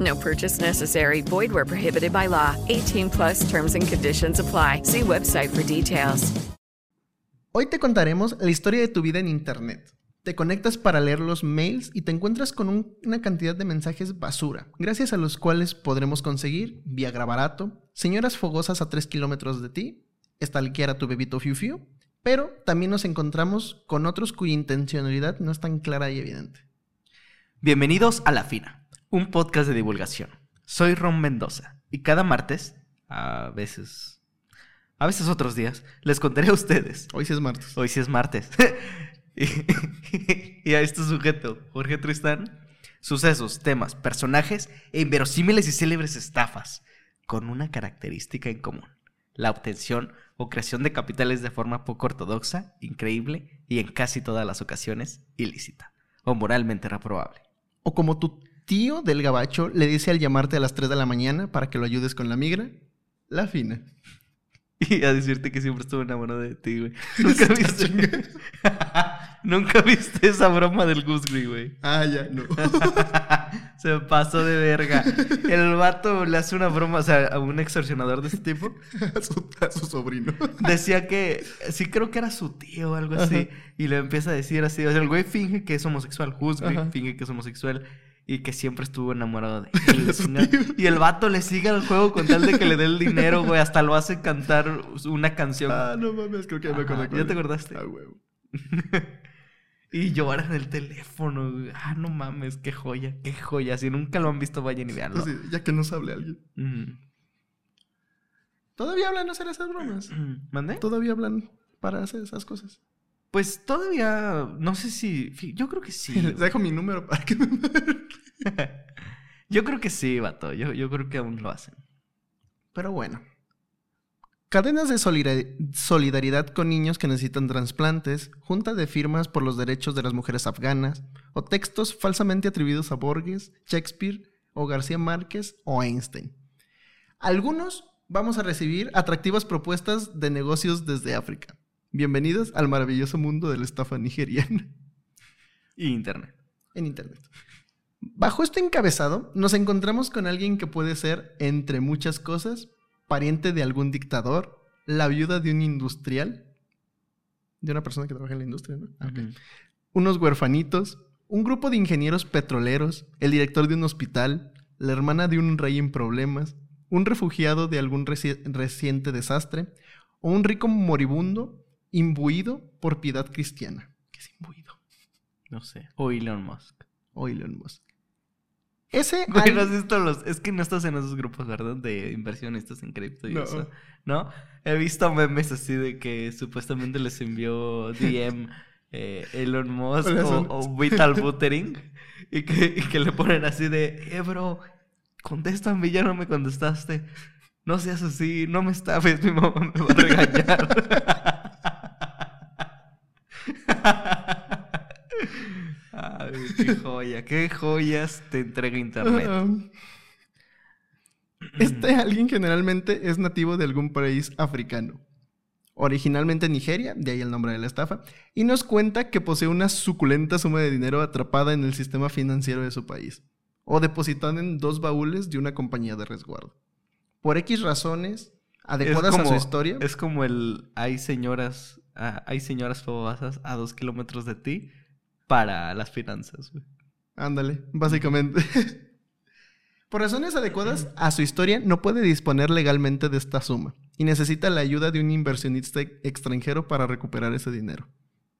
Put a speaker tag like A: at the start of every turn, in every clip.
A: No purchase necessary. Void where prohibited by law. 18 plus terms and conditions apply. See website for details.
B: Hoy te contaremos la historia de tu vida en Internet. Te conectas para leer los mails y te encuentras con un- una cantidad de mensajes basura, gracias a los cuales podremos conseguir Viagra barato, señoras fogosas a 3 kilómetros de ti, stalkear a tu bebito fiu fiu, pero también nos encontramos con otros cuya intencionalidad no es tan clara y evidente.
C: Bienvenidos a La Fina, un podcast de divulgación. Soy Ron Mendoza y cada martes, a veces, a veces otros días, les contaré a ustedes.
B: Hoy sí es martes.
C: Hoy sí es martes. y, y a este sujeto, Jorge Tristán, sucesos, temas, personajes e inverosímiles y célebres estafas, con una característica en común: la obtención o creación de capitales de forma poco ortodoxa, increíble y en casi todas las ocasiones ilícita o moralmente reprobable.
B: O como tu tío del gabacho le dice al llamarte a las 3 de la mañana para que lo ayudes con la migra, la fina.
C: Y a decirte que siempre estuve enamorado de ti, güey. Nunca viste. Nunca viste esa broma del Gusgri, güey.
B: Ah, ya, no.
C: Se pasó de verga. El vato le hace una broma, o sea, a un extorsionador de ese tipo.
B: a, su, a su sobrino.
C: Decía que, sí creo que era su tío o algo así. Y le empieza a decir así, o sea, el güey finge que es homosexual. Gusgri finge que es homosexual. Y que siempre estuvo enamorado de él. y el vato le sigue al juego con tal de que le dé el dinero, güey. Hasta lo hace cantar una canción.
B: Ah, no mames, creo que ya me acordé.
C: ¿ya te acordaste?
B: Ah, huevo.
C: Y llora en el teléfono. güey. Ah, no mames, qué joya, qué joya. Si nunca lo han visto, vayan y veanlo.
B: Pues ya que nos hable alguien.
C: Mm.
B: Todavía hablan hacer esas bromas.
C: ¿Mandé?
B: Todavía hablan para hacer esas cosas.
C: Pues todavía, no sé si, yo creo que sí. güey.
B: Dejo mi número para que me
C: yo creo que sí, vato. Yo, yo creo que aún lo hacen.
B: Pero bueno. Cadenas de solidar- solidaridad con niños que necesitan trasplantes, junta de firmas por los derechos de las mujeres afganas, o textos falsamente atribuidos a Borges, Shakespeare, o García Márquez, o Einstein. Algunos vamos a recibir atractivas propuestas de negocios desde África. Bienvenidos al maravilloso mundo de la estafa nigeriana.
C: Y internet.
B: en Internet. Bajo este encabezado, nos encontramos con alguien que puede ser, entre muchas cosas, pariente de algún dictador, la viuda de un industrial, de una persona que trabaja en la industria, ¿no? Ah. Unos huerfanitos, un grupo de ingenieros petroleros, el director de un hospital, la hermana de un rey en problemas, un refugiado de algún reci- reciente desastre, o un rico moribundo imbuido por piedad cristiana. ¿Qué es imbuido?
C: No sé. O Elon Musk.
B: O Elon Musk. Ese
C: Güey,
B: al-
C: ¿no has visto los...? Es que no estás en esos grupos, ¿verdad? De inversionistas en cripto y
B: No.
C: eso. ¿No? He visto memes así de que supuestamente les envió DM eh, Elon Musk o, Vital Buttering y que, y que le ponen así de... Eh, bro, contéstame, ya no me contestaste. No seas así, no me estafes, mi mamá me va a regañar. Ay, qué joya, qué joyas te entrega internet.
B: Este alguien generalmente es nativo de algún país africano. Originalmente Nigeria, de ahí el nombre de la estafa, y nos cuenta que posee una suculenta suma de dinero atrapada en el sistema financiero de su país, o depositada en dos baúles de una compañía de resguardo. Por X razones adecuadas a su historia,
C: Es como el hay señoras, ah, hay señoras famosas a dos kilómetros de ti para las finanzas.
B: Ándale, básicamente. Por razones adecuadas a su historia, no puede disponer legalmente de esta suma. y necesita la ayuda de un inversionista extranjero para recuperar ese dinero,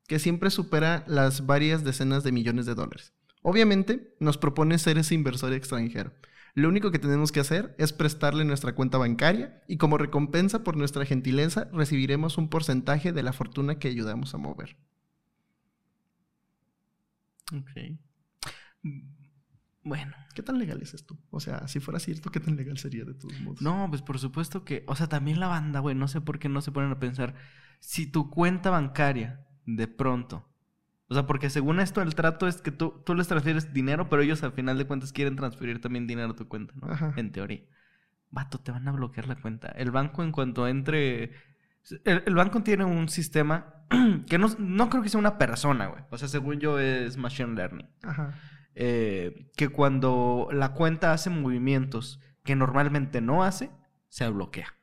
B: que siempre supera las varias decenas de millones de dólares. Obviamente, nos propone ser ese inversor extranjero. Lo único que tenemos que hacer es prestarle nuestra cuenta bancaria y como recompensa por nuestra gentileza recibiremos un porcentaje de la fortuna que ayudamos a mover.
C: Ok. Bueno.
B: ¿Qué tan legal es esto? O sea, si fuera cierto, ¿qué tan legal sería de todos modos?
C: No, pues por supuesto que, o sea, también la banda, güey, no sé por qué no se ponen a pensar, si tu cuenta bancaria de pronto, o sea, porque según esto el trato es que tú, tú les transfieres dinero, pero ellos al final de cuentas quieren transferir también dinero a tu cuenta, ¿no?
B: Ajá.
C: En teoría. Vato, te van a bloquear la cuenta. El banco en cuanto entre... El, el banco tiene un sistema que no, no creo que sea una persona, güey. O sea, según yo es machine learning.
B: Ajá.
C: eh, que cuando la cuenta hace movimientos que normalmente no hace, se bloquea.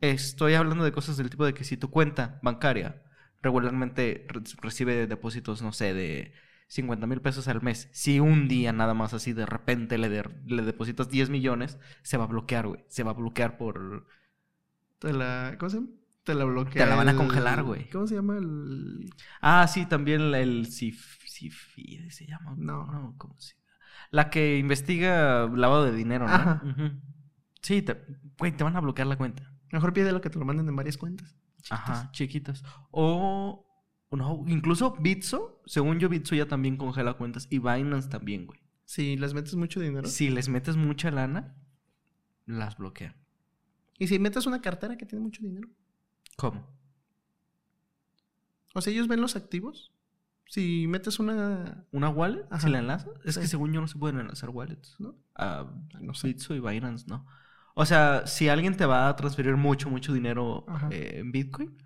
C: Estoy hablando de cosas del tipo de que si tu cuenta bancaria regularmente re- recibe depósitos, no sé, de 50 mil pesos al mes, si un día nada más así de repente le, de- le depositas 10 millones, se va a bloquear, güey. Se va a bloquear por...
B: La. ¿Cómo se llama? Te la bloquea.
C: Te la van a
B: el-
C: congelar, güey.
B: ¿Cómo se llama el.?
C: Ah, sí, también el, el CIF- CIFID se llama.
B: No.
C: no ¿cómo se La que investiga lavado de dinero, ¿no?
B: Ajá.
C: Ujú. Sí, te, güey, te van a bloquear la cuenta.
B: Mejor pide lo que te lo manden en varias cuentas.
C: Ajá, chiquitas. O, no, incluso Bitso, según yo, Bitso ya también congela cuentas. Y Binance también, güey.
B: Si les metes mucho dinero.
C: Si les metes mucha lana, las bloquean.
B: Y si metes una cartera que tiene mucho dinero.
C: ¿Cómo?
B: O sea, ellos ven los activos. Si metes una.
C: ¿Una wallet?
B: Ajá.
C: ¿Si la enlazas? Es que según yo no se pueden enlazar wallets.
B: ¿No?
C: A
B: No sé.
C: Bitso y Binance, ¿no? O sea, si alguien te va a transferir mucho, mucho dinero eh, en Bitcoin,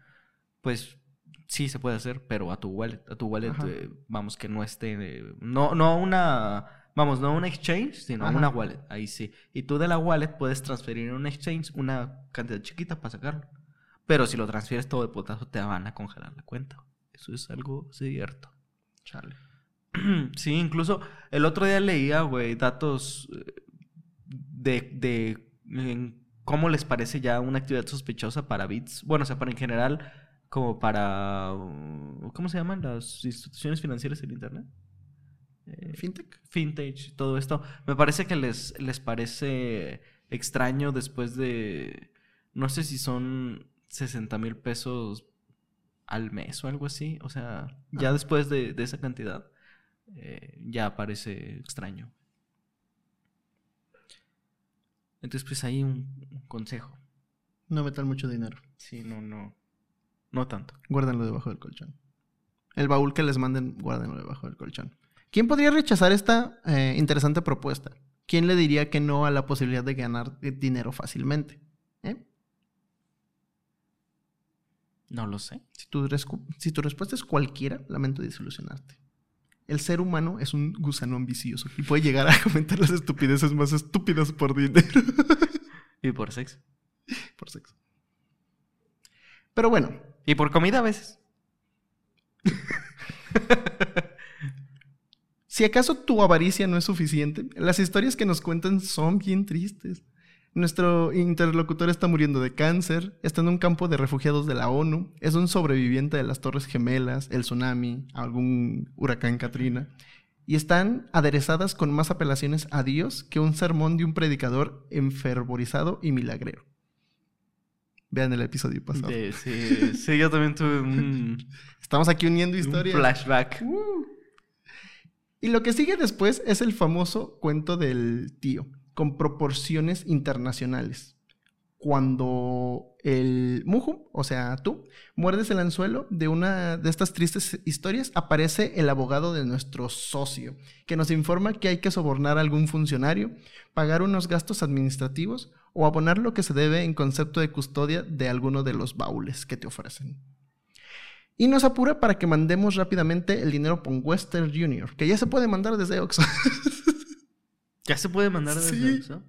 C: pues sí se puede hacer, pero a tu wallet, a tu wallet, eh, vamos, que no esté, eh, no, no una, vamos, no una exchange, sino
B: Ajá.
C: una wallet, ahí sí. Y tú de la wallet puedes transferir en un exchange una cantidad chiquita para sacarlo. Pero si lo transfieres todo de potazo, te van a congelar la cuenta. Eso es algo cierto.
B: Chale.
C: Sí, incluso el otro día leía, güey, datos eh, de, de en cómo les parece ya una actividad sospechosa para Bits. Bueno, o sea, para en general, como para... uh, ¿Cómo se llaman las instituciones financieras en Internet? Eh,
B: ¿Fintech?
C: Fintech, todo esto. Me parece que les, les parece extraño después de... No sé si son 60 mil pesos al mes o algo así. O sea, ya
B: Ajá.
C: después de, de esa cantidad, eh, ya parece extraño. Entonces, pues ahí un, un consejo.
B: No metan mucho dinero.
C: Sí, no, no. No tanto.
B: Guárdenlo debajo del colchón. El baúl que les manden, guárdenlo debajo del colchón. ¿Quién podría rechazar esta eh, interesante propuesta? ¿Quién le diría que no a la posibilidad de ganar dinero fácilmente? ¿Eh?
C: No lo sé.
B: Si, tu rescu- si tu respuesta es cualquiera, lamento desilusionarte. El ser humano es un gusano ambicioso y puede llegar a comentar las estupideces más estúpidas por dinero.
C: Y por sexo.
B: por sexo. Pero bueno,
C: Y por comida a veces.
B: Si acaso tu avaricia no es suficiente, las historias que nos cuentan son bien tristes. Nuestro interlocutor está muriendo de cáncer, está en un campo de refugiados de la ONU, es un sobreviviente de las Torres Gemelas, el tsunami, algún huracán Katrina, y están aderezadas con más apelaciones a Dios que un sermón de un predicador enfervorizado y milagrero. Vean el episodio pasado.
C: De- sí, sí, yo también tuve un,
B: Estamos aquí uniendo
C: un
B: historias.
C: flashback.
B: Y lo que sigue después es el famoso cuento del tío, con proporciones internacionales. Cuando el Muju, o sea, tú, muerdes el anzuelo de una de estas tristes historias, aparece el abogado de nuestro socio, que nos informa que hay que sobornar a algún funcionario, pagar unos gastos administrativos o abonar lo que se debe en concepto de custodia de alguno de los baúles que te ofrecen. Y nos apura para que mandemos rápidamente el dinero por Western Junior, que ya se puede mandar desde Oxxo.
C: Ya se puede mandar desde
B: Sí.
C: Oxxo?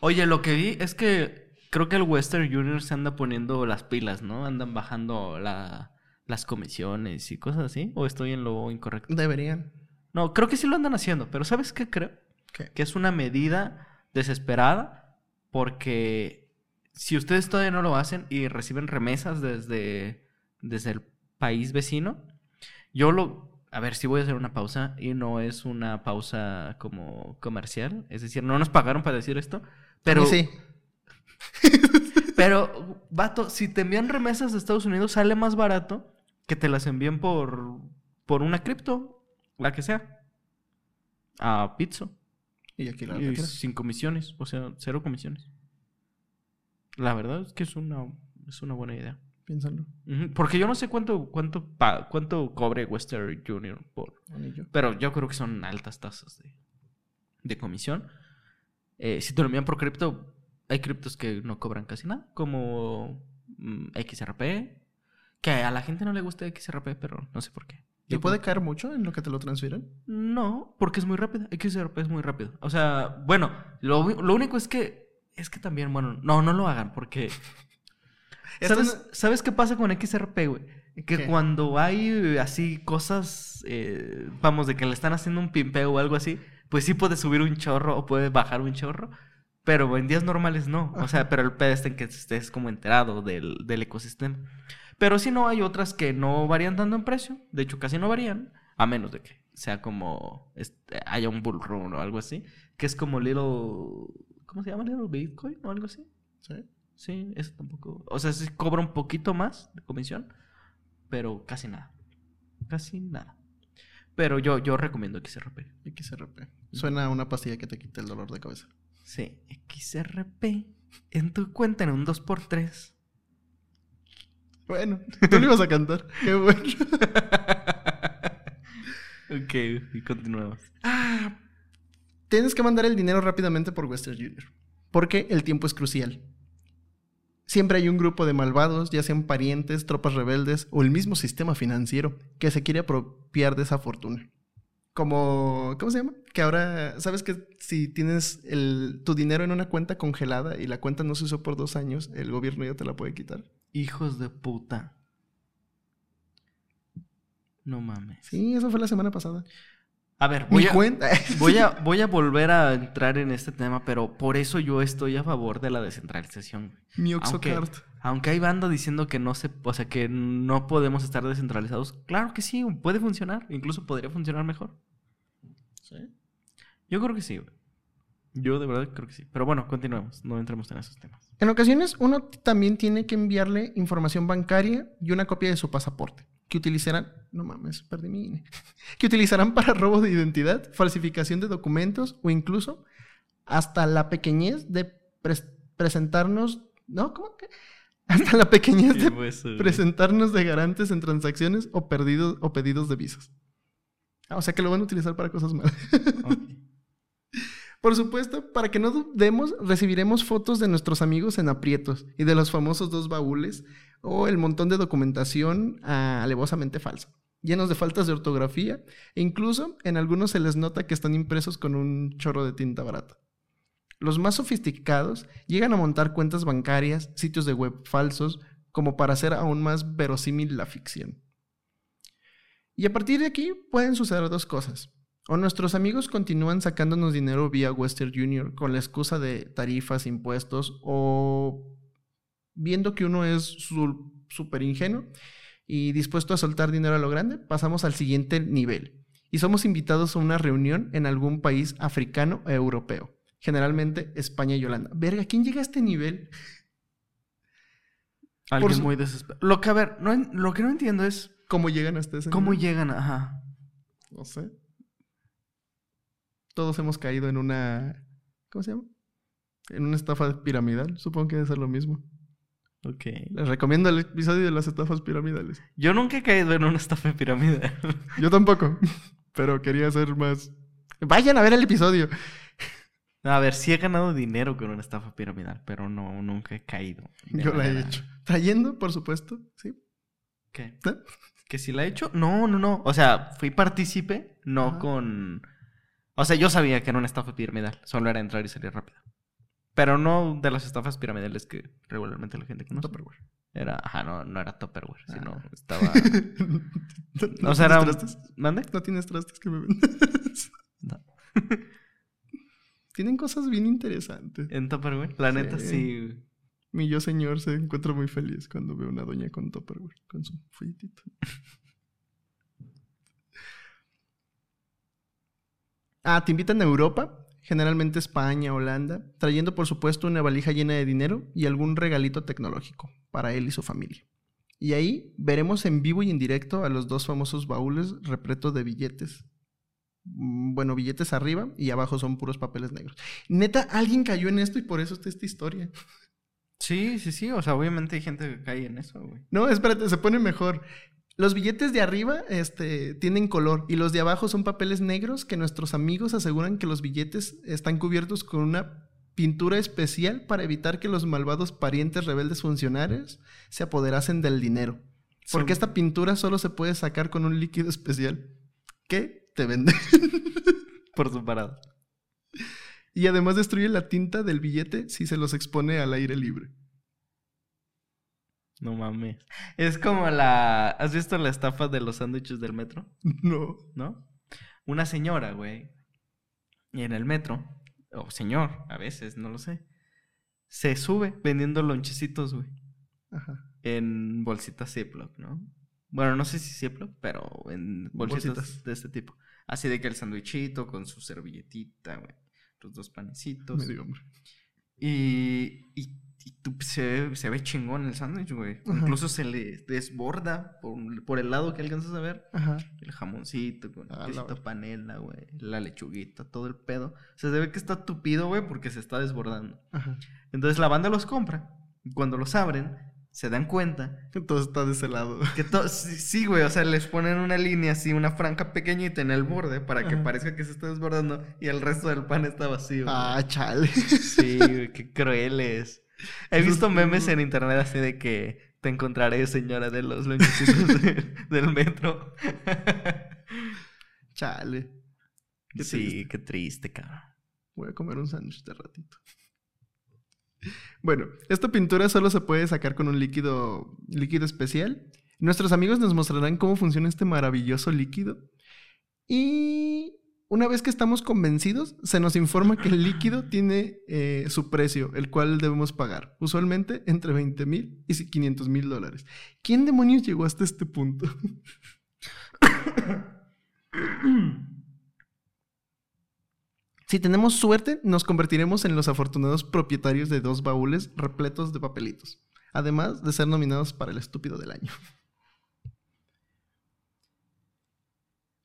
C: Oye, lo que vi es que creo que el Western Junior se anda poniendo las pilas, ¿no? Andan bajando la- las comisiones y cosas así. ¿O estoy en lo incorrecto?
B: Deberían.
C: No, creo que sí lo andan haciendo, pero ¿sabes qué creo?
B: ¿Qué?
C: Que es una medida desesperada porque si ustedes todavía no lo hacen y reciben remesas desde, desde el país vecino, yo lo... A ver, sí voy a hacer una pausa y no es una pausa como comercial. Es decir, no nos pagaron para decir esto, pero...
B: Sí.
C: Pero, vato, si te envían remesas de Estados Unidos, sale más barato que te las envíen por, por una cripto, la que sea. A Pizza.
B: Y aquí la
C: Y sin comisiones, o sea, cero comisiones. La verdad es que es una, es una buena idea.
B: Piénsalo.
C: Porque yo no sé cuánto, cuánto, cuánto cobre Western Junior por.
B: Anillo.
C: Pero yo creo que son altas tasas de, de comisión. Eh, si te lo envían por cripto, hay criptos que no cobran casi nada, como mm, XRP. Que a la gente no le gusta XRP, pero no sé por qué.
B: ¿Y puede caer mucho en lo que te lo transfieren?
C: No, porque es muy rápida. XRP es muy rápido. O sea, bueno, lo, lo único es que. Es que también, bueno, no, no lo hagan porque. ¿Sabes,
B: no-
C: ¿Sabes qué pasa con XRP, güey? Que
B: ¿Qué?
C: cuando hay eh, así cosas, eh, vamos, de que le están haciendo un pimpeo o algo así, pues sí puede subir un chorro o puede bajar un chorro, pero en días normales no. O sea, pero el pedo está en que estés como enterado del, del ecosistema. Pero si no, hay otras que no varían tanto en precio, de hecho casi no varían, a menos de que sea como, este, haya un bull run o algo así, que es como Little, ¿cómo se llama? Little Bitcoin o algo así.
B: Sí.
C: Sí, eso tampoco. O sea, sí cobra un poquito más de comisión, pero casi nada. Casi nada. Pero yo, yo recomiendo XRP.
B: XRP. Suena a una pastilla que te quita el dolor de cabeza.
C: Sí, XRP. En tu cuenta en un 2x3.
B: Bueno, tú lo ibas a cantar. Qué bueno.
C: ok, y continuamos.
B: Ah, tienes que mandar el dinero rápidamente por Western Junior. Porque el tiempo es crucial. Siempre hay un grupo de malvados, ya sean parientes, tropas rebeldes o el mismo sistema financiero, que se quiere apropiar de esa fortuna. Como, ¿cómo se llama? Que ahora, ¿sabes que si tienes el- tu dinero en una cuenta congelada y la cuenta no se usó por dos años, el gobierno ya te la puede quitar?
C: Hijos de puta. No mames.
B: Sí, eso fue la semana pasada.
C: A ver,
B: Mi
C: voy a, voy, a, voy a volver a entrar en este tema, pero por eso yo estoy a favor de la descentralización.
B: Mi
C: Aunque,
B: Oxocard.
C: aunque hay banda diciendo que no se, o sea, que no podemos estar descentralizados, claro que sí, puede funcionar, incluso podría funcionar mejor. Yo creo que sí, güey. Yo de verdad creo que sí. Pero bueno, continuemos, no entremos en esos temas.
B: En ocasiones uno también tiene que enviarle información bancaria y una copia de su pasaporte, que utilizarán, no mames, perdí mi INE, que utilizarán para robo de identidad, falsificación de documentos o incluso hasta la pequeñez de pres- presentarnos, ¿no? ¿Cómo que? Hasta la pequeñez de presentarnos de garantes en transacciones o, perdidos, o pedidos de visas. Ah, o sea que lo van a utilizar para cosas malas. Por supuesto, para que no dudemos, recibiremos fotos de nuestros amigos en aprietos y de los famosos dos baúles o el montón de documentación ah, alevosamente falsa, llenos de faltas de ortografía e incluso en algunos se les nota que están impresos con un chorro de tinta barata. Los más sofisticados llegan a montar cuentas bancarias, sitios de web falsos, como para hacer aún más verosímil la ficción. Y a partir de aquí pueden suceder dos cosas. O nuestros amigos continúan sacándonos dinero vía Western Junior con la excusa de tarifas, impuestos o viendo que uno es súper ingenuo y dispuesto a soltar dinero a lo grande, pasamos al siguiente nivel. Y somos invitados a una reunión en algún país africano o europeo. Generalmente España y Holanda. Verga, ¿quién llega a este nivel?
C: Alguien
B: su-
C: muy desesperado. Lo que, a ver, no lo que no entiendo es
B: ¿Cómo llegan hasta ese
C: cómo
B: nivel?
C: llegan, ajá.
B: No sé. Todos hemos caído en una. ¿Cómo se llama? En una estafa piramidal. Supongo que debe ser lo mismo.
C: Ok.
B: Les recomiendo el episodio de las estafas piramidales.
C: Yo nunca he caído en una estafa piramidal.
B: Yo tampoco. Pero quería hacer más. Vayan a ver el episodio.
C: a ver, sí he ganado dinero con una estafa piramidal, pero no, nunca he caído.
B: Yo la he hecho. Trayendo, por supuesto. Sí.
C: ¿Qué?
B: ¿Eh?
C: ¿Que sí la he hecho? No, no, no. O sea, fui partícipe, no
B: Ajá.
C: con... O sea, yo sabía que era una estafa piramidal. Solo era entrar y salir rápido. Pero no de las estafas piramidales que regularmente la gente conoce.
B: Tupperware.
C: Era, ajá, no, no era Tupperware, sino
B: Ah.
C: estaba...
B: ¿No
C: o sea, era...
B: trastes?
C: ¿Mande?
B: ¿No tienes trastes que me vendas?
C: No.
B: Tienen cosas bien interesantes.
C: En Tupperware. La neta,
B: Sí.
C: sí.
B: Mi yo señor se encuentra muy feliz cuando ve una doña con Tupperware, con su folletito. ah, te invitan a Europa, generalmente España, Holanda, trayendo por supuesto una valija llena de dinero y algún regalito tecnológico para él y su familia. Y ahí veremos en vivo y en directo a los dos famosos baúles repletos de billetes. Mm, Bueno, billetes arriba y abajo son puros papeles negros. Neta, alguien cayó en esto y por eso está esta historia.
C: Sí, sí, sí. O sea, obviamente hay gente que cae en eso, güey.
B: No, espérate, se pone mejor. Los billetes de arriba este, tienen color y los de abajo son papeles negros que nuestros amigos aseguran que los billetes están cubiertos con una pintura especial para evitar que los malvados parientes rebeldes funcionarios se apoderasen del dinero. Porque esta pintura solo se puede sacar con un líquido especial que te venden.
C: Por separado.
B: y además destruye la tinta del billete si se los expone al aire libre.
C: No mames. Es como la. ¿Has visto la estafa de los sándwiches del metro?
B: No.
C: ¿No? Una señora, güey. Y en el metro. O señor, a veces, no lo sé. Se sube vendiendo lonchecitos, güey.
B: Ajá.
C: En bolsitas Ziploc, ¿no? Bueno, no sé si Ziploc, pero en bolsitas,
B: Bolsitas.
C: de este tipo. Así de que el sándwichito con su servilletita, güey. Los dos panecitos.
B: Me dio hambre.
C: Y, y, y tú- se, ve- se ve chingón el sándwich, güey.
B: Ajá.
C: Incluso se le desborda por, por el lado que alcanzas a ver.
B: Ajá.
C: El jamoncito, con el
B: Ah, la
C: quesito panela, güey. La lechuguita, todo el pedo. O sea, se ve que está tupido, güey, porque se está desbordando.
B: Ajá.
C: Entonces la banda los compra. Y cuando los abren, se dan cuenta
B: Entonces está de ese lado.
C: que todo. Sí, güey. O sea, les ponen una línea así, una franca pequeñita en el borde para que
B: Ajá.
C: parezca que se está desbordando. Y el resto del pan está vacío. güey.
B: Ah, chale.
C: Sí, güey, qué crueles. He visto
B: es
C: memes en internet así de que te encontraré, señora de los de- del metro.
B: Chale. Qué
C: sí,
B: triste.
C: qué triste, cabrón.
B: Voy a comer un sándwich de ratito. Bueno, esta pintura solo se puede sacar con un líquido, líquido especial. Nuestros amigos nos mostrarán cómo funciona este maravilloso líquido. Y una vez que estamos convencidos, se nos informa que el líquido tiene eh, su precio, el cual debemos pagar. Usualmente entre 20 mil y 500 mil dólares. ¿Quién demonios llegó hasta este punto? Si tenemos suerte, nos convertiremos en los afortunados propietarios de dos baúles repletos de papelitos, además de ser nominados para el estúpido del año.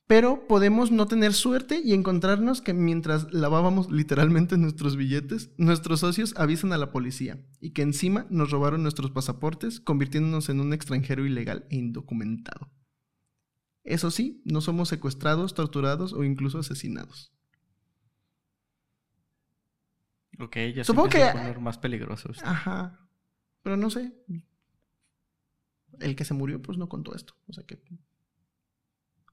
B: Pero podemos no tener suerte y encontrarnos que mientras lavábamos literalmente nuestros billetes, nuestros socios avisan a la policía y que encima nos robaron nuestros pasaportes, convirtiéndonos en un extranjero ilegal e indocumentado. Eso sí, no somos secuestrados, torturados o incluso asesinados.
C: Ok, ya
B: Supongo
C: se
B: que-
C: a poner más peligroso. esto.
B: Ajá. Pero no sé. El que se murió, pues no contó esto. O sea que.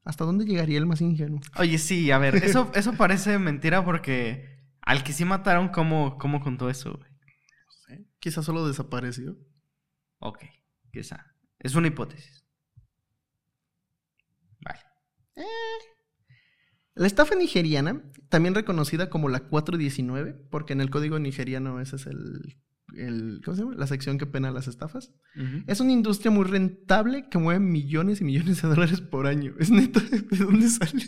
B: ¿Hasta dónde llegaría el más ingenuo?
C: Oye, sí, a ver, eso, eso parece mentira porque al que sí mataron, ¿cómo, cómo contó eso, güey?
B: Quizás solo desapareció.
C: Ok, quizá. Es una hipótesis. Vale.
B: La estafa nigeriana, también reconocida como la 419, porque en el código nigeriano ese es el, el- ¿cómo se llama? La sección que pena las estafas. Es una industria muy rentable que mueve millones y millones de dólares por año. Es neta, ¿de dónde sale?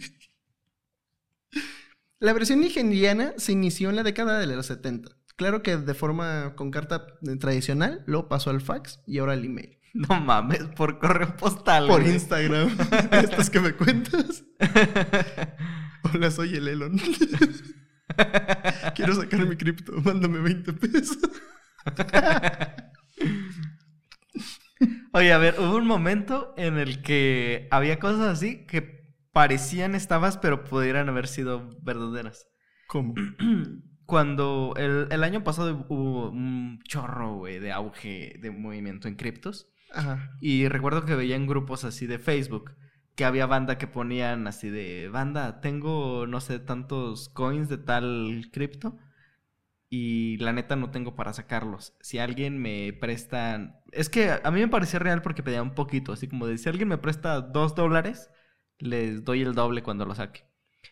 B: La versión nigeriana se inició en la década de los 70. Claro que de forma con carta eh, tradicional, luego pasó al fax y ahora al email.
C: No mames, por correo postal.
B: Por
C: güey.
B: Instagram. Estas que me cuentas. Hola, soy el Elon. Quiero sacar mi cripto. Mándame 20 pesos.
C: Oye, a ver, hubo un momento en el que había cosas así que parecían estafas, pero pudieran haber sido verdaderas.
B: ¿Cómo?
C: Cuando el, el año pasado hubo un chorro, güey, de auge de movimiento en criptos.
B: Ajá.
C: Y recuerdo que veía en grupos así de Facebook que había banda que ponían así de, banda, tengo, no sé, tantos coins de tal cripto y la neta no tengo para sacarlos. Si alguien me presta... Es que a mí me parecía real porque pedía un poquito, así como de, si alguien me presta dos dólares, les doy el doble cuando lo saque.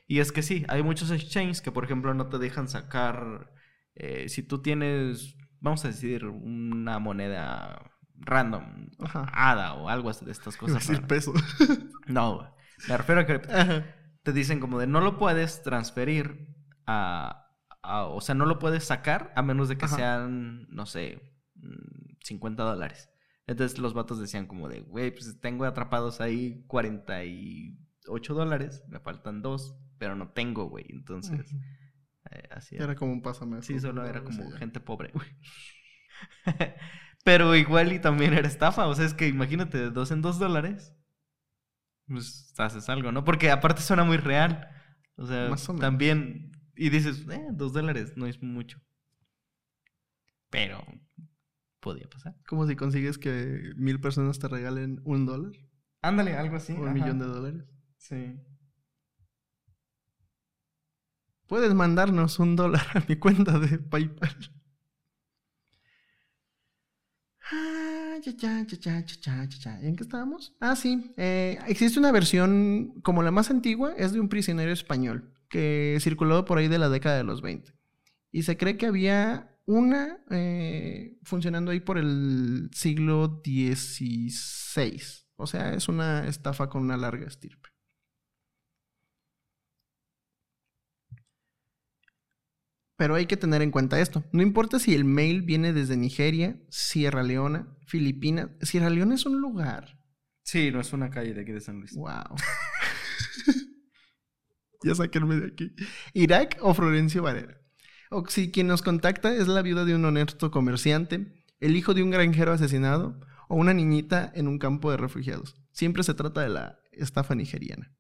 C: Y es que sí, hay muchos exchanges que, por ejemplo, no te dejan sacar... eh, si tú tienes vamos a decir, una moneda random,
B: Ajá.
C: hada o algo así de estas cosas.
B: decir peso.
C: No. Me refiero a que
B: Ajá.
C: te dicen como de no lo puedes transferir a, a- o sea, no lo puedes sacar a menos de que
B: Ajá.
C: sean, no sé, mm, 50 dólares. Entonces los vatos decían como de, güey, pues tengo atrapados ahí 48 dólares, me faltan dos, pero no tengo, güey. Entonces, eh, así
B: Era como un pásame.
C: Sí, solo era como gente pobre, güey. Pero igual y también era estafa. O sea, es que imagínate, de dos en dos dólares. Pues haces algo, ¿no? Porque aparte suena muy real. O sea,
B: Más o menos.
C: también. Y dices, eh, dos dólares no es mucho. Pero podía pasar.
B: Como si consigues que mil personas te regalen un dólar.
C: Ándale, algo así.
B: un millón de dólares.
C: Sí.
B: Puedes mandarnos un dólar a mi cuenta de PayPal. Ah, ¿En qué estábamos? Ah, sí. Eh, existe una versión como la más antigua, es de un prisionero español que circuló por ahí de la década de los 20. Y se cree que había una eh, funcionando ahí por el siglo XVI. O sea, es una estafa con una larga estirpe. Pero hay que tener en cuenta esto. No importa si el mail viene desde Nigeria, Sierra Leona, Filipinas. Sierra Leona es un lugar.
C: Sí, no es una calle de aquí de San Luis.
B: Wow. ya sáquenme de aquí. Irak o Florencio Varela. O si quien nos contacta es la viuda de un honesto comerciante, el hijo de un granjero asesinado o una niñita en un campo de refugiados. Siempre se trata de la estafa nigeriana.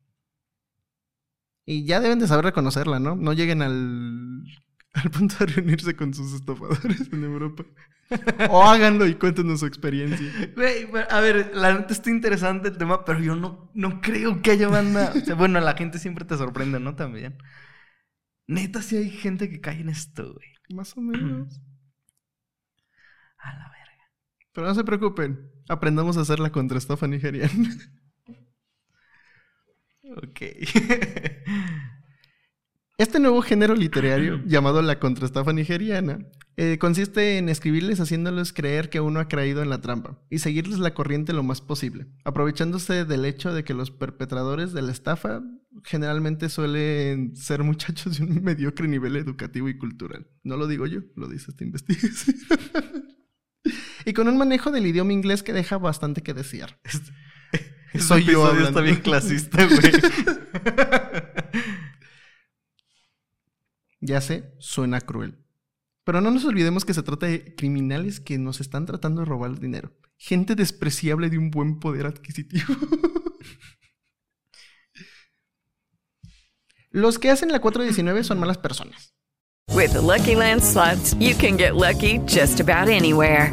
B: Y ya deben de saber reconocerla, ¿no? No lleguen al, al punto de reunirse con sus estafadores en Europa. O háganlo y cuéntenos su experiencia.
C: Güey, a ver, la neta está interesante el tema, pero yo no, no creo que haya banda. O sea, bueno, la gente siempre te sorprende, ¿no? También. Neta, sí hay gente que cae en esto, güey.
B: Más o menos.
C: A la verga.
B: Pero no se preocupen, aprendamos a hacer la contraestafa nigeriana.
C: Ok.
B: Este nuevo género literario, llamado la contraestafa nigeriana, eh, consiste en escribirles haciéndoles creer que uno ha caído en la trampa y seguirles la corriente lo más posible, aprovechándose del hecho de que los perpetradores de la estafa generalmente suelen ser muchachos de un mediocre nivel educativo y cultural. No lo digo yo, lo dice esta investigación. y con un manejo del idioma inglés que deja bastante que desear. Soy yo
C: episodio
B: hablando.
C: está bien clasista, güey.
B: Ya sé, suena cruel. Pero no nos olvidemos que se trata de criminales que nos están tratando de robar dinero. Gente despreciable de un buen poder adquisitivo. Los que hacen la 419 son malas personas.
A: With the Lucky Land you can get lucky just about anywhere.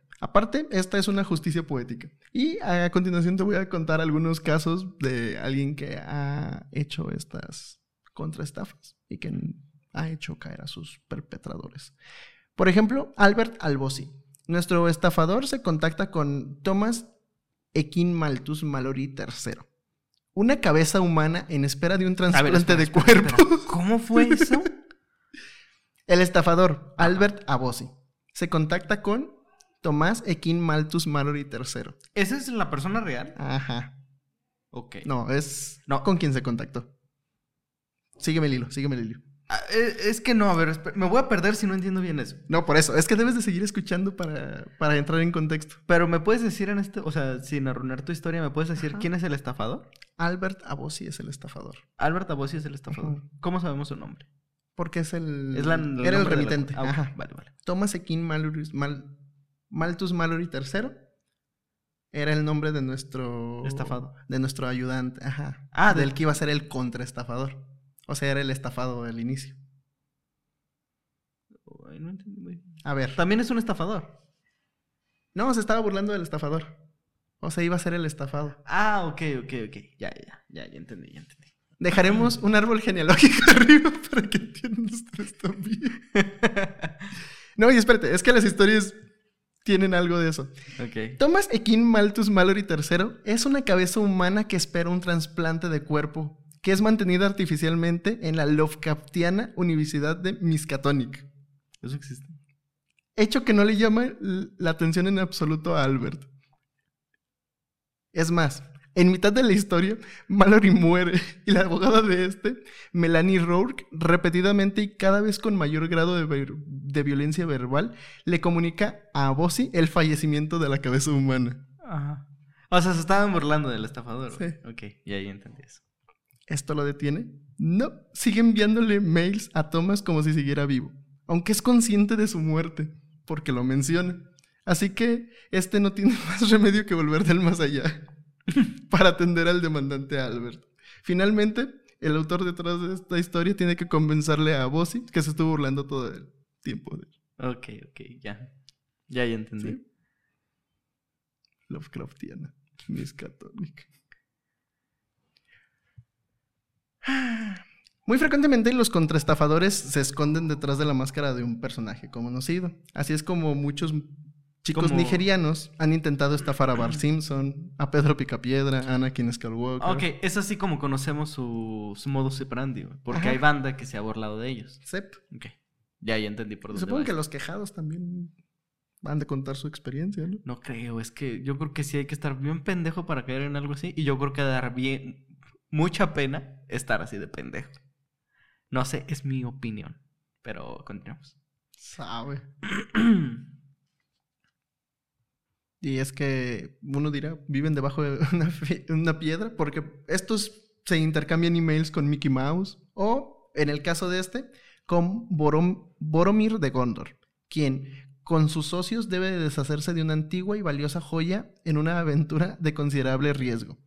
B: Aparte, esta es una justicia poética. Y a continuación te voy a contar algunos casos de alguien que ha hecho estas contraestafas y que ha hecho caer a sus perpetradores. Por ejemplo, Albert Albosi. Nuestro estafador se contacta con Thomas Ekin Malthus Mallory III. Una cabeza humana en espera de un
C: ver,
B: trasplante
C: espera,
B: de
C: espera,
B: cuerpo.
C: espera. ¿Cómo fue eso?
B: El estafador, Albert Abosi, se contacta con Tomás Ekin Malthus Mallory III.
C: ¿Esa es la persona real?
B: Ajá.
C: Ok.
B: No, es
C: No.
B: con quien se contactó. Sígueme el hilo, sígueme el hilo.
C: Ah, eh, Es que no, a ver, me voy a perder si no entiendo bien eso.
B: No, por eso. Es que debes de seguir escuchando para, para entrar en contexto.
C: Pero me puedes decir en este, o sea, sin arruinar tu historia, ¿me puedes decir
B: Ajá.
C: quién es el estafador?
B: Albert Abosi es el estafador.
C: Albert Abossi es el estafador. ¿Cómo sabemos su nombre?
B: Porque es el...
C: Es la,
B: era el
C: la-
B: remitente.
C: Ah,
B: Ajá.
C: Vale, vale.
B: Thomas Ekin Mal- Malthus Mallory III era el nombre de nuestro...
C: Estafado.
B: De nuestro ayudante. Ajá.
C: Ah,
B: del
C: de-
B: que iba a ser el contraestafador. O sea, era el estafado del inicio.
C: Ay, no entendí muy bien.
B: A ver.
C: También es un estafador.
B: No, se estaba burlando del estafador. O sea, iba a ser el estafado.
C: Ah, ok, ok, ok. Ya, ya, ya, ya entendí, ya entendí.
B: Dejaremos un árbol genealógico arriba para que entiendan ustedes también. No, y espérate, es que las historias tienen algo de eso.
C: Ok.
B: Thomas Ekin Malthus Mallory III es una cabeza humana que espera un trasplante de cuerpo, que es mantenida artificialmente en la Lovecraftiana Universidad de Miskatonic.
C: Eso existe.
B: Hecho que no le llama la atención en absoluto a Albert. Es más, en mitad de la historia, Mallory muere y la abogada de este, Melanie Rourke, repetidamente y cada vez con mayor grado de, de violencia verbal, le comunica a Bossy el fallecimiento de la cabeza humana.
C: Ajá. O sea, se estaban burlando del estafador.
B: Sí.
C: Ok, ya, ya entendí eso.
B: ¿Esto lo detiene? No, sigue enviándole mails a Thomas como si siguiera vivo, aunque es consciente de su muerte, porque lo menciona. Así que este no tiene más remedio que volver del más allá para atender al demandante Albert. Finalmente, el autor detrás de esta historia tiene que convencerle a Bossy que se estuvo burlando todo el tiempo de
C: Ok, ok, ya. Ya, ya entendí.
B: Sí. Lovecraftiana, Miskatonic. Muy frecuentemente los contraestafadores se esconden detrás de la máscara de un personaje conocido. Así es como muchos chicos
C: Como-
B: nigerianos han intentado estafar a Bart Simpson, a Pedro Picapiedra, a Anakin Skywalker.
C: Ok, es así como conocemos su, su modus operandi, porque
B: Ajá.
C: hay banda que se ha burlado de ellos.
B: Sep.
C: Ok, ya, ya entendí por dónde
B: Supongo
C: va
B: que
C: esto.
B: los quejados también van de contar su experiencia, ¿no?
C: No creo, es que yo creo que sí hay que estar bien pendejo para caer en algo así. Y yo creo que dar bien mucha pena estar así de pendejo. No sé, es mi opinión. Pero continuamos.
B: Sabe. Y es que uno dirá, viven debajo de una, piedra, porque estos se intercambian emails con Mickey Mouse, o en el caso de este, con Borom- Boromir de Gondor, quien con sus socios debe de deshacerse de una antigua y valiosa joya en una aventura de considerable riesgo.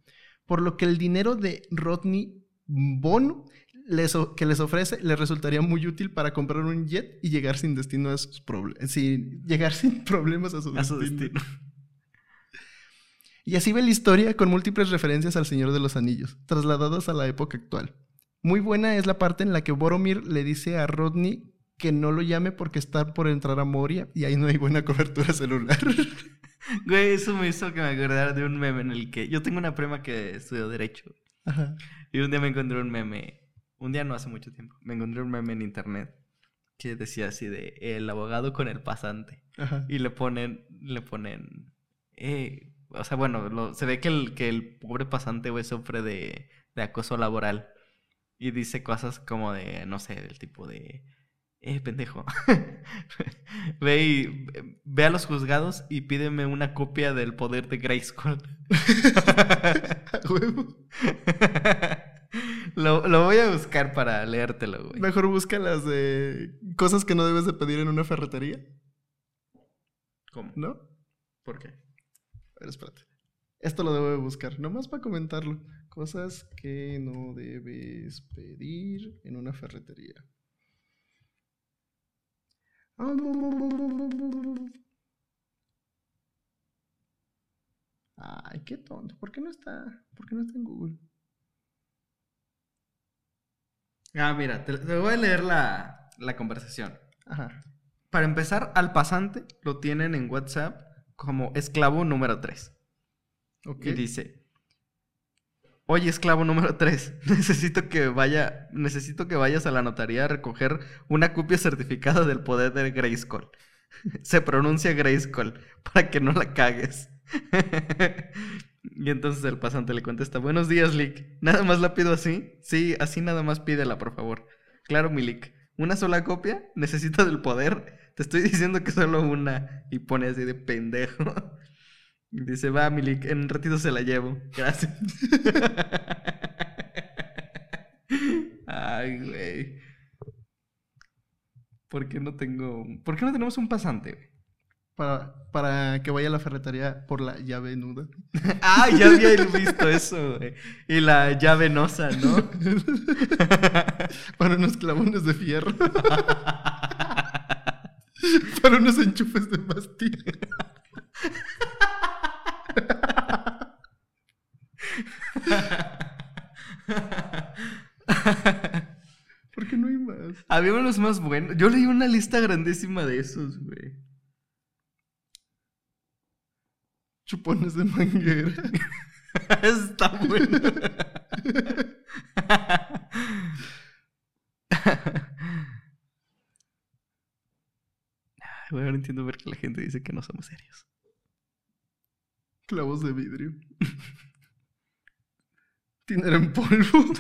B: Por lo que el dinero de Rodney Bono les que les ofrece les resultaría muy útil para comprar un jet y llegar sin destino a sus problemas, llegar sin problemas a su
C: A su
B: destino. Y así ve la historia con múltiples referencias al Señor de los Anillos, trasladadas a la época actual. Muy buena es la parte en la que Boromir le dice a Rodney que no lo llame porque está por entrar a Moria y ahí no hay buena cobertura celular.
C: Güey, eso me hizo que me acordara de un meme en el que yo tengo una prima que estudió Derecho.
B: Ajá.
C: Y un día me encontré un meme. Un día no hace mucho tiempo. Me encontré un meme en internet que decía así de el abogado con el pasante.
B: Ajá.
C: Y le ponen, le ponen, eh, o sea, bueno, lo- se ve que el, que el pobre pasante, güey, sufre de, de acoso laboral. Y dice cosas como de, no sé, del tipo de, eh, pendejo. ve y, ve a los juzgados y pídeme una copia del poder de Grayskull. Lo, lo voy a buscar para leértelo, güey.
B: Mejor busca las de cosas que no debes de pedir en una ferretería,
C: ¿Cómo?
B: ¿no?
C: ¿Por qué?
B: Ver, espérate. Esto lo debo de buscar, nomás para comentarlo. Cosas que no debes pedir en una ferretería. Ay, qué tonto. ¿Por qué no está? ¿Por qué no está en Google?
C: Ah, mira, te, te voy a leer la, la conversación.
B: Ajá.
C: Para empezar, al pasante lo tienen en WhatsApp como esclavo número 3.
B: Ok.
C: Y dice, oye, esclavo número 3, necesito que vaya, necesito que vayas a la notaría a recoger una copia certificada del poder de Grayskull. Se pronuncia Grayskull, para que no la cagues. y entonces el pasante le contesta, buenos días, Lick. ¿Nada más la pido así? Sí, así nada más pídela, por favor. Claro, mi Lick. ¿Una sola copia? ¿Necesito del poder? Te estoy diciendo que solo una. Y pone así de pendejo. Y Dice, va, Milik, en un ratito se la llevo. Gracias. Ay, güey. ¿Por qué no tengo... ¿Por qué no tenemos un pasante, güey?
B: Para, para que vaya a la ferretería por la llave nuda.
C: Ah, ya había visto eso, güey. Y la llave venosa, ¿no?
B: para unos clavones de fierro. Para unos enchufes de pastilla. ¿Por qué no hay más?
C: Había unos más buenos. Yo leí una lista grandísima de esos, güey.
B: Chupones de manguera.
C: Está bueno. Ahora entiendo ver que la gente dice que no somos serios.
B: Clavos de vidrio. Dinero en polvo.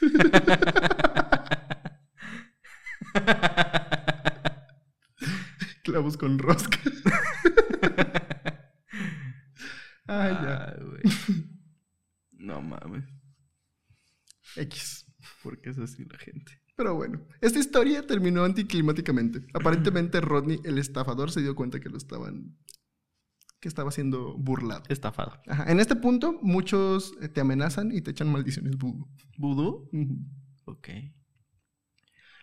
B: Clavos con rosca. Ay, ya.
C: Ay, güey. No mames.
B: X.
C: ¿Por qué es así la gente?
B: Bueno, esta historia terminó anticlimáticamente. Aparentemente Rodney, el estafador, se dio cuenta que lo estaban... que estaba siendo burlado.
C: Estafado.
B: Ajá. En este punto, muchos eh, te amenazan y te echan maldiciones vudú.
C: ¿Vudú? Ok.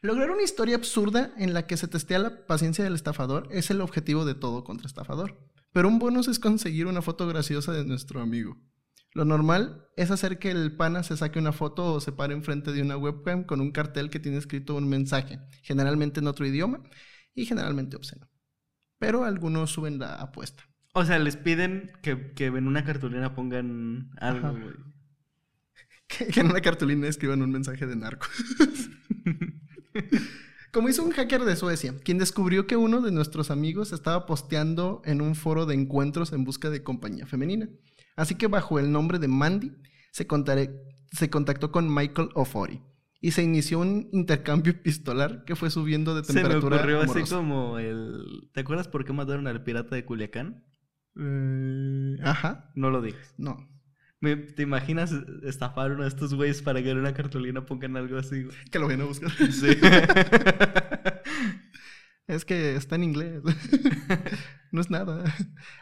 B: Lograr una historia absurda en la que se testea la paciencia del estafador es el objetivo de todo contraestafador. Pero un bonus es conseguir una foto graciosa de nuestro amigo. Lo normal es hacer que el pana se saque una foto o se pare enfrente de una webcam con un cartel que tiene escrito un mensaje, generalmente en otro idioma y generalmente obsceno. Pero algunos suben la apuesta.
C: O sea, les piden que, que en una cartulina pongan algo.
B: Que, que en una cartulina escriban un mensaje de narco. Como hizo un hacker de Suecia, quien descubrió que uno de nuestros amigos estaba posteando en un foro de encuentros en busca de compañía femenina. Así que bajo el nombre de Mandy se, contare- se contactó con Michael Ofori y se inició un intercambio epistolar que fue subiendo de
C: Se me
B: temperatura
C: ocurrió así como el... ¿Te acuerdas por qué mataron al pirata de Culiacán?
B: Eh, ajá,
C: No lo digas.
B: no.
C: ¿Te imaginas estafar a uno de estos güeyes para que en una cartulina pongan algo así?
B: Que lo vayan a buscar.
C: Sí.
B: Es que está en inglés. no es nada.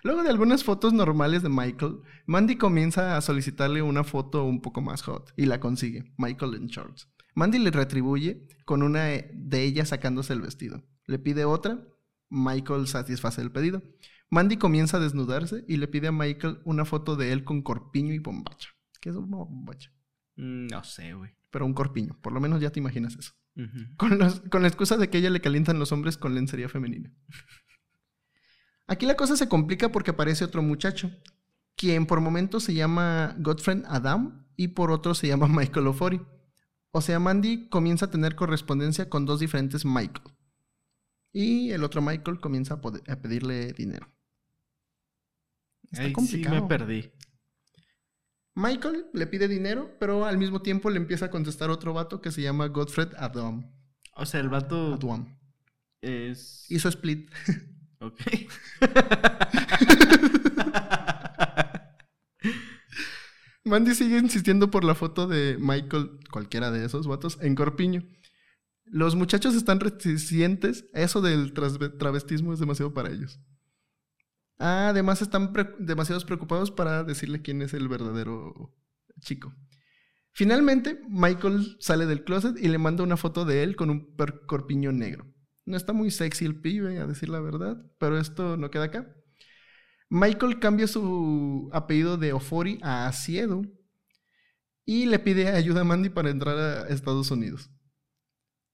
B: Luego de algunas fotos normales de Michael, Mandy comienza a solicitarle una foto un poco más hot y la consigue. Michael en shorts. Mandy le retribuye con una de ellas sacándose el vestido. Le pide otra. Michael satisface el pedido. Mandy comienza a desnudarse y le pide a Michael una foto de él con corpiño y bombacha. ¿Qué es una bombacha?
C: Mm, no sé, güey.
B: Pero un corpiño. Por lo menos ya te imaginas eso. Con, los- con la excusa de que ella le calientan los hombres con lencería femenina. Aquí la cosa se complica porque aparece otro muchacho, quien por momentos se llama Godfrey Adam y por otro se llama Michael Ofori. O sea, Mandy comienza a tener correspondencia con dos diferentes Michael. Y el otro Michael comienza a, pedirle dinero. Está
C: Ay, sí
B: complicado.
C: me perdí.
B: Michael le pide dinero, pero al mismo tiempo le empieza a contestar otro vato que se llama Godfrey Adam.
C: O sea, el vato
B: Adam.
C: es...
B: Hizo split.
C: Ok.
B: Mandy sigue insistiendo por la foto de Michael, cualquiera de esos vatos, en Corpiño. Los muchachos están reticentes. Eso del travestismo es demasiado para ellos. Ah, además están demasiados preocupados para decirle quién es el verdadero chico. Finalmente, Michael sale del closet y le manda una foto de él con un corpiño negro. No está muy sexy el pibe, a decir la verdad, pero esto no queda acá. Michael cambia su apellido de Ofori a Asiedo y le pide ayuda a Mandy para entrar a Estados Unidos.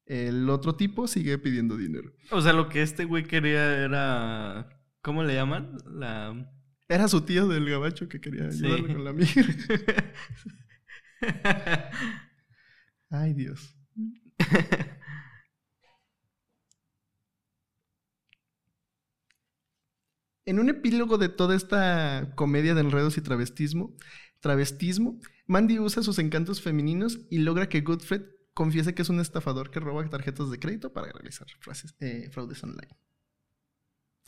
B: El otro tipo sigue pidiendo dinero.
C: O sea, lo que este güey quería era... ¿Cómo le llaman? La...
B: Era su tío del gabacho que quería
C: Sí.
B: ayudarle con la migra. Ay, Dios. En un epílogo de toda esta comedia de enredos y travestismo, travestismo, Mandy usa sus encantos femeninos y logra que Goodfred confiese que es un estafador que roba tarjetas de crédito para realizar frases- eh, fraudes online.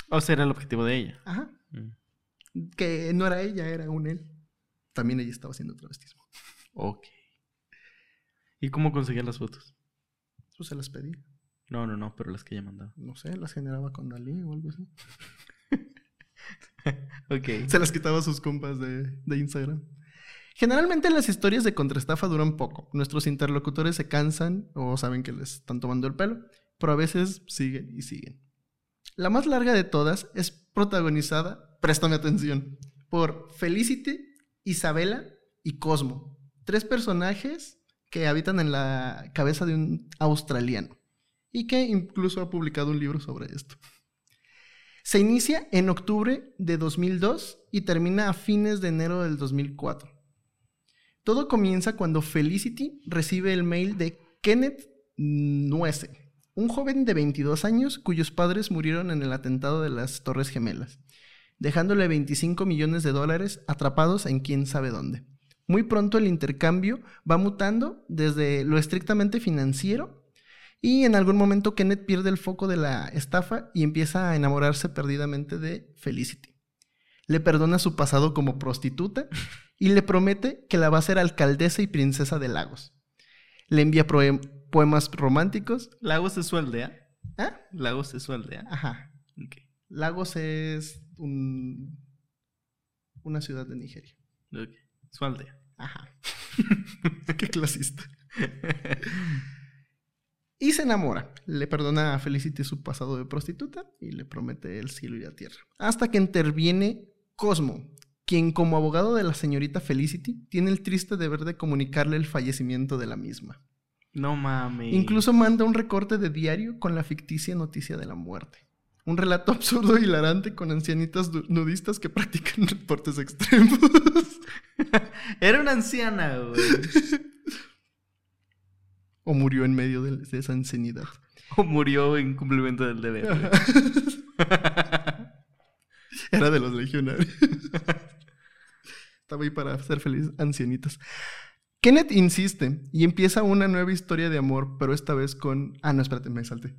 C: O sea, era el objetivo de ella.
B: Ajá.
C: Mm.
B: Que no era ella, era un él. También ella estaba haciendo travestismo.
C: Ok. ¿Y cómo conseguía las fotos?
B: Pues se las pedía.
C: No, no, no, pero las que ella mandaba.
B: No sé, las generaba con Dalí o algo así.
C: Ok.
B: Se las quitaba a sus compas de, de Instagram. Generalmente las historias de contraestafa duran poco. Nuestros interlocutores se cansan o saben que les están tomando el pelo, pero a veces siguen y siguen. La más larga de todas es protagonizada, préstame atención, por Felicity, Isabela y Cosmo. Tres personajes que habitan en la cabeza de un australiano y que incluso ha publicado un libro sobre esto. Se inicia en octubre de 2002 y termina a fines de enero del 2004. Todo comienza cuando Felicity recibe el mail de Kenneth Nuece, un joven de 22 años cuyos padres murieron en el atentado de las Torres Gemelas, dejándole 25 millones de dólares atrapados en quién sabe dónde. Muy pronto el intercambio va mutando desde lo estrictamente financiero y en algún momento Kenneth pierde el foco de la estafa y empieza a enamorarse perdidamente de Felicity. Le perdona su pasado como prostituta y le promete que la va a hacer alcaldesa y princesa de Lagos. Le envía poemas románticos.
C: Lagos es su aldea.
B: ¿Ah?
C: Lagos es su aldea.
B: Ajá.
C: Ok.
B: Lagos es un- una ciudad de Nigeria.
C: ok. Su aldea.
B: Ajá. Qué clasista. Y se enamora. Le perdona a Felicity su pasado de prostituta y le promete el cielo y la tierra. Hasta que interviene Cosmo, quien como abogado de la señorita Felicity tiene el triste deber de comunicarle el fallecimiento de la misma.
C: No mames.
B: Incluso manda un recorte de diario con la ficticia noticia de la muerte. Un relato absurdo y hilarante con ancianitas nudistas que practican deportes extremos.
C: Era una anciana, güey.
B: o murió en medio de, de esa insanidad.
C: o murió en cumplimiento del deber.
B: Era de los legionarios. Estaba ahí para ser feliz ancianitas. Kenneth insiste y empieza una nueva historia de amor, pero esta vez con... Ah, no, espérate, me salté.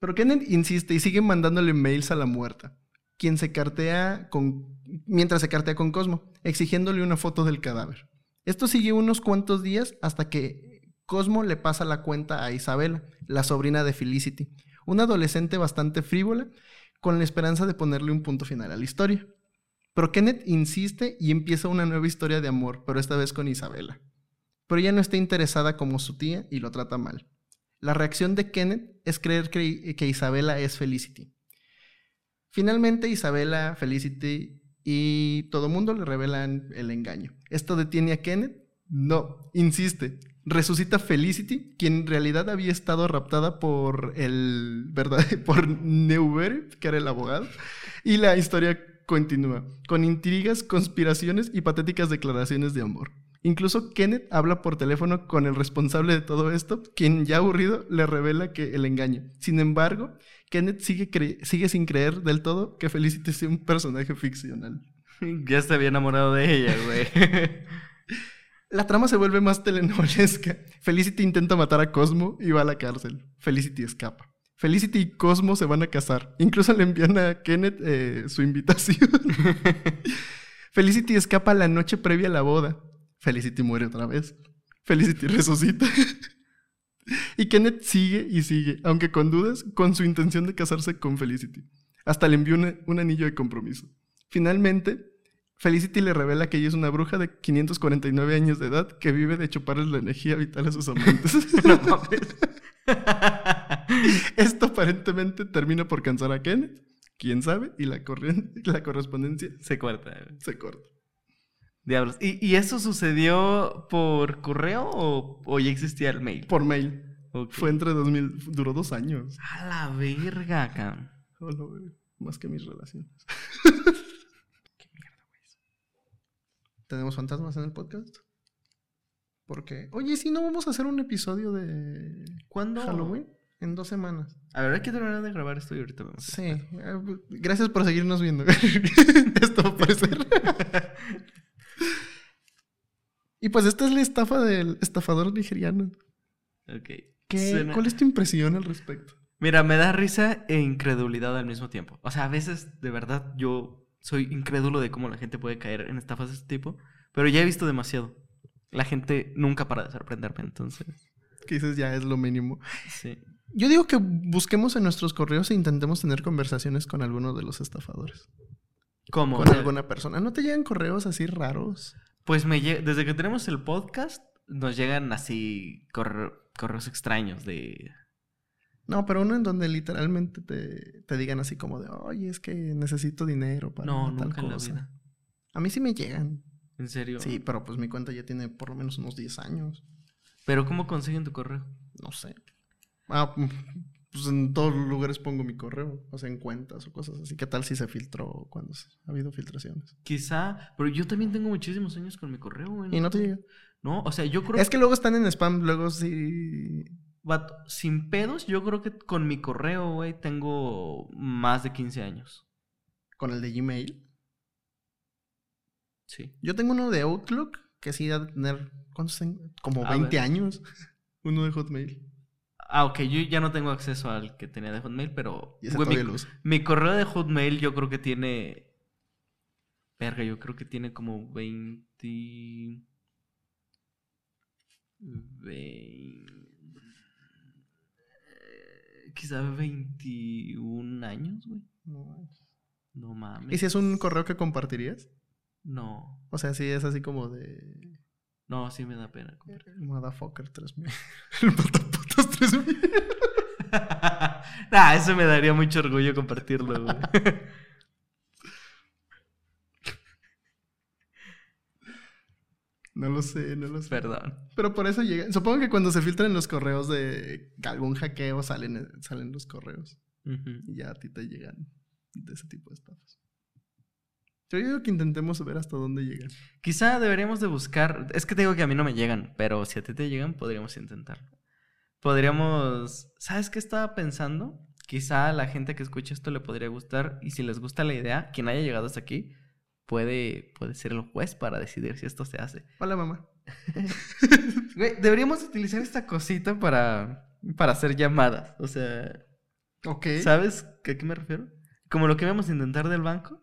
B: Pero Kenneth insiste y sigue mandándole mails a la muerta, quien se cartea con... mientras se cartea con Cosmo, exigiéndole una foto del cadáver. Esto sigue unos cuantos días hasta que Cosmo le pasa la cuenta a Isabela, la sobrina de Felicity, una adolescente bastante frívola, con la esperanza de ponerle un punto final a la historia. Pero Kenneth insiste y empieza una nueva historia de amor, pero esta vez con Isabela. Pero ella no está interesada como su tía y lo trata mal. La reacción de Kenneth es creer que, Isabela es Felicity. Finalmente Isabela, Felicity y todo mundo le revelan el engaño. ¿Esto detiene a Kenneth? No, insiste. Resucita Felicity, quien en realidad había estado raptada por el verdad por Neuber, que era el abogado, y la historia continúa con intrigas, conspiraciones y patéticas declaraciones de amor. Incluso Kenneth habla por teléfono con el responsable de todo esto, quien ya aburrido le revela que el engaño. Sin embargo, Kenneth sigue, sigue sin creer del todo que Felicity sea un personaje ficcional.
C: ya se había enamorado de ella, güey.
B: La trama se vuelve más telenovelesca. Felicity intenta matar a Cosmo y va a la cárcel. Felicity escapa. Felicity y Cosmo se van a casar. Incluso le envían a Kenneth eh, su invitación. Felicity escapa la noche previa a la boda. Felicity muere otra vez. Felicity resucita. y Kenneth sigue y sigue, aunque con dudas, con su intención de casarse con Felicity. Hasta le envió una- un anillo de compromiso. Finalmente, Felicity le revela que ella es una bruja de 549 años de edad que vive de chuparles la energía vital a sus amantes.
C: no mames.
B: Esto aparentemente termina por cansar a Kenneth, quién sabe, y la, corrien- la correspondencia
C: se corta. güey.
B: se corta.
C: Diablos. ¿Y, y eso sucedió por correo o, o ya existía el mail?
B: Por mail. Fue entre 2000, duró dos años.
C: A la verga, cabrón.
B: Oh, no, güey. Más que mis relaciones. ¿Tenemos fantasmas en el podcast? Porque, oye, si no vamos a hacer un episodio de
C: ¿Cuándo?
B: Halloween en dos semanas.
C: A ver, hay que terminar de grabar esto y ahorita.
B: Sí, eh, gracias por seguirnos viendo. Esto va a parecer. y pues esta es la estafa del estafador nigeriano.
C: Ok.
B: ¿Qué-
C: Suena-
B: ¿Cuál es tu impresión al respecto?
C: Mira, me da risa e incredulidad al mismo tiempo. O sea, a veces, de verdad, yo soy incrédulo de cómo la gente puede caer en estafas de este tipo, pero ya he visto demasiado. La gente nunca para de sorprenderme, entonces.
B: Que dices ya es lo mínimo.
C: Sí.
B: Yo digo que busquemos en nuestros correos e intentemos tener conversaciones con alguno de los estafadores.
C: ¿Cómo?
B: Con alguna persona. ¿No te llegan correos así raros?
C: Pues me desde que tenemos el podcast, nos llegan así corre- correos extraños de.
B: No, pero uno en donde literalmente te, te digan así como de, oye, es que necesito dinero para
C: No,
B: tal
C: nunca en la vida.
B: A mí sí me llegan.
C: ¿En serio?
B: Sí, pero pues mi cuenta ya tiene por lo menos unos 10 años.
C: ¿Pero cómo consiguen tu correo?
B: No sé. Ah, pues en todos los lugares pongo mi correo, o sea, en cuentas o cosas así. ¿Qué tal si se filtró cuando ha habido filtraciones?
C: Quizá, pero yo también tengo muchísimos años con mi correo, güey.
B: Y no te llega.
C: No, o sea, yo creo
B: Es que luego están en spam, luego sí.
C: Vato, sin pedos, yo creo que con mi correo, güey, tengo más de 15 años.
B: Con el de Gmail.
C: Sí.
B: Yo tengo uno de Outlook que sí ha de tener. ¿Cuántos tengo? Como
C: A
B: 20
C: ver.
B: años. Uno de Hotmail.
C: Ah, ok, yo ya no tengo acceso al que tenía de Hotmail, pero...
B: Y ese
C: güey, mi, mi correo de Hotmail yo creo que tiene... Verga, yo creo que tiene como 20... 20... eh, Quizá 21 años, güey.
B: No.
C: No mames.
B: ¿Y si es un correo que compartirías?
C: No.
B: O sea, sí es así como de.
C: No, sí me da pena.
B: Motherfucker 3000. El Pataputas 3000.
C: nah, eso me daría mucho orgullo compartirlo, güey.
B: No lo sé, no lo sé.
C: Perdón.
B: Pero por eso llega. Supongo que cuando se filtran los correos de algún hackeo salen, salen los correos. Y ya a ti te llegan de ese tipo de estafas. Yo digo que intentemos ver hasta dónde llegan.
C: Quizá deberíamos de buscar. Es que te digo que a mí no me llegan, pero si a ti te llegan, podríamos intentarlo. Podríamos. ¿Sabes qué estaba pensando? Quizá a la gente que escucha esto le podría gustar. Y si les gusta la idea, quien haya llegado hasta aquí puede, puede ser el juez para decidir si esto se hace.
B: Hola, mamá.
C: Güey, deberíamos utilizar esta cosita para, para hacer llamadas. O sea,
B: Ok.
C: ¿sabes a qué me refiero? Como lo que íbamos a intentar del banco.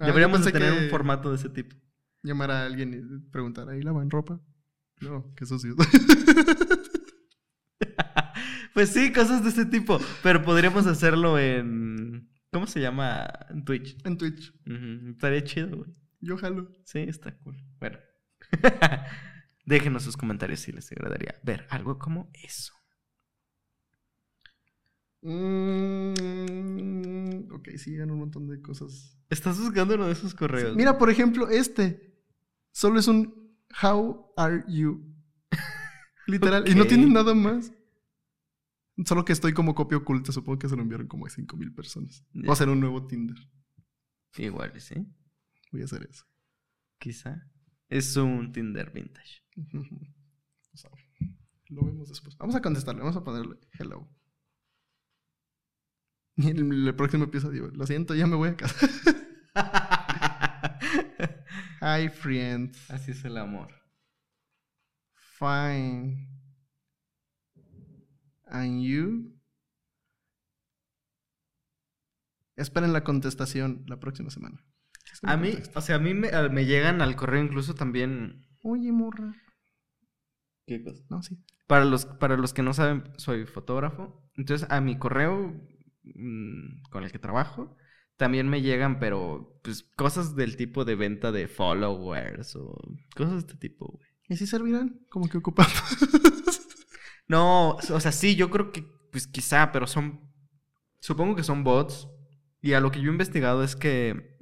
C: Deberíamos de tener un formato de ese tipo.
B: Llamar a alguien y preguntar, ¿ahí lavan ropa? No, qué sucio.
C: Pues sí, cosas de ese tipo. Pero podríamos hacerlo en. ¿Cómo se llama? En Twitch.
B: en Twitch.
C: Estaría chido, güey.
B: Yo jalo.
C: Sí, está cool. Bueno. Déjenos sus comentarios si les agradaría ver algo como eso.
B: Mm, ok, sí, un montón de cosas.
C: Estás buscando uno de esos correos.
B: Mira, por ejemplo, este. Solo es un How are you? Literal. Y no tiene nada más. Solo que estoy como copia oculta. Supongo que se lo enviaron como a 5000 personas.
C: Ya.
B: Voy a hacer un nuevo Tinder.
C: Igual, ¿sí?
B: Voy a hacer eso.
C: Quizá. Es un Tinder vintage.
B: Lo vemos después. Vamos a contestarle. Vamos a ponerle hello. Y el, el próximo episodio. Lo siento, ya me voy a casar. Hi, friend.
C: Así es el amor.
B: Fine. And you? Esperen la contestación la próxima semana.
C: A mí, o sea, a mí me llegan al correo incluso también.
B: Oye, morra.
C: ¿Qué cosa?
B: No, sí.
C: Para los, para los que no saben, soy fotógrafo. Entonces, a mi correo mm, con el que trabajo, también me llegan, pero pues cosas del tipo de venta de followers o cosas de este tipo, güey.
B: ¿Y si servirán? Como que ocupamos.
C: No, o sea, sí, yo creo que, pues quizá, pero son, supongo que son bots. Y a lo que yo he investigado es que,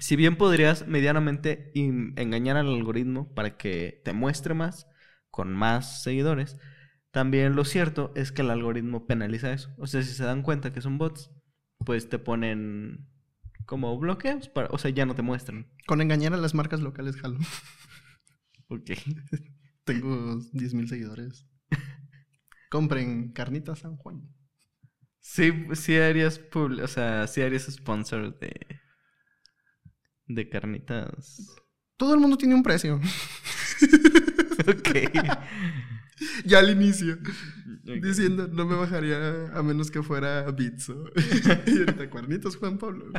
C: si bien podrías medianamente engañar al algoritmo para que te muestre más, con más seguidores, también lo cierto es que el algoritmo penaliza eso. O sea, si se dan cuenta que son bots, pues te ponen como bloqueos, para, o sea, ya no te muestran.
B: Con engañar a las marcas locales, jalo.
C: Ok.
B: Tengo 10.000 seguidores. Compren carnitas San Juan.
C: Sí, sí harías, o sea, sí harías sponsor de, de carnitas.
B: Todo el mundo tiene un precio.
C: Ok.
B: ya al inicio. Diciendo, no me bajaría a menos que fuera Bitso. y ahorita, carnitas Juan Pablo.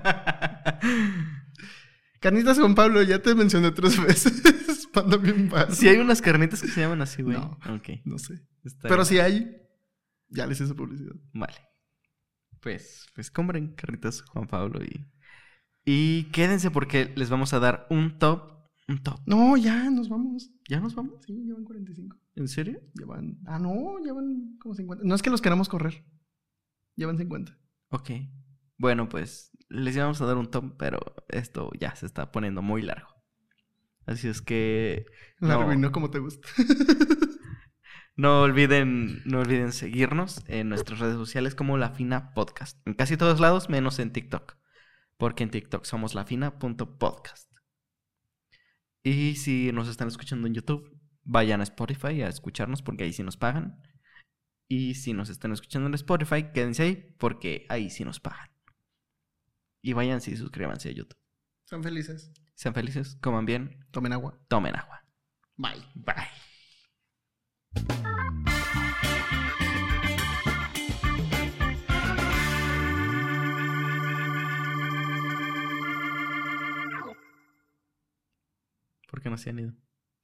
B: Carnitas Juan Pablo, ya te mencioné tres veces. Mándame un vaso.
C: Sí hay unas carnitas que se llaman así, güey.
B: No.
C: Ok.
B: No sé.
C: está
B: Pero
C: bien.
B: si hay, ya les hice publicidad.
C: Vale. Pues, pues compren carnitas Juan Pablo y... Y quédense porque les vamos a dar un top. Un top.
B: No, ya, nos vamos.
C: ¿Ya nos vamos?
B: Sí, llevan 45.
C: ¿En serio?
B: Llevan. Ah, no, llevan como 50. No es que los queramos correr. Llevan 50.
C: Ok. Bueno, pues les íbamos a dar un top, pero esto ya se está poniendo muy largo. Así es que
B: La
C: no,
B: arruinó como te gusta.
C: no olviden, no olviden seguirnos en nuestras redes sociales como La Fina Podcast. En casi todos lados, menos en TikTok. Porque en TikTok somos lafina.podcast. Y si nos están escuchando en YouTube, vayan a Spotify a escucharnos porque ahí sí nos pagan. Y si nos están escuchando en Spotify, quédense ahí porque ahí sí nos pagan. Y vayan y suscríbanse a YouTube.
B: Son felices.
C: Sean felices, coman bien,
B: Tomen agua.
C: tomen agua.
B: Bye.
C: Bye. ¿Por qué no se han ido?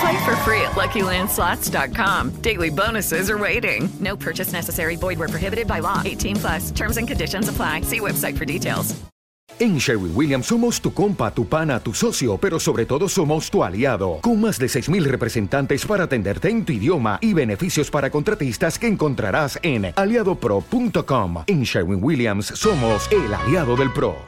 A: Play for free at LuckyLandSlots.com. Daily bonuses are waiting. No purchase necessary. Void where prohibited by law. 18 plus. Terms and conditions apply. See website for details.
D: En Sherwin Williams somos tu compa, tu pana, tu socio, pero sobre todo somos tu aliado, con más de 6.000 representantes para atenderte en tu idioma y beneficios para contratistas que encontrarás en aliadopro.com. En Sherwin Williams somos el aliado del PRO.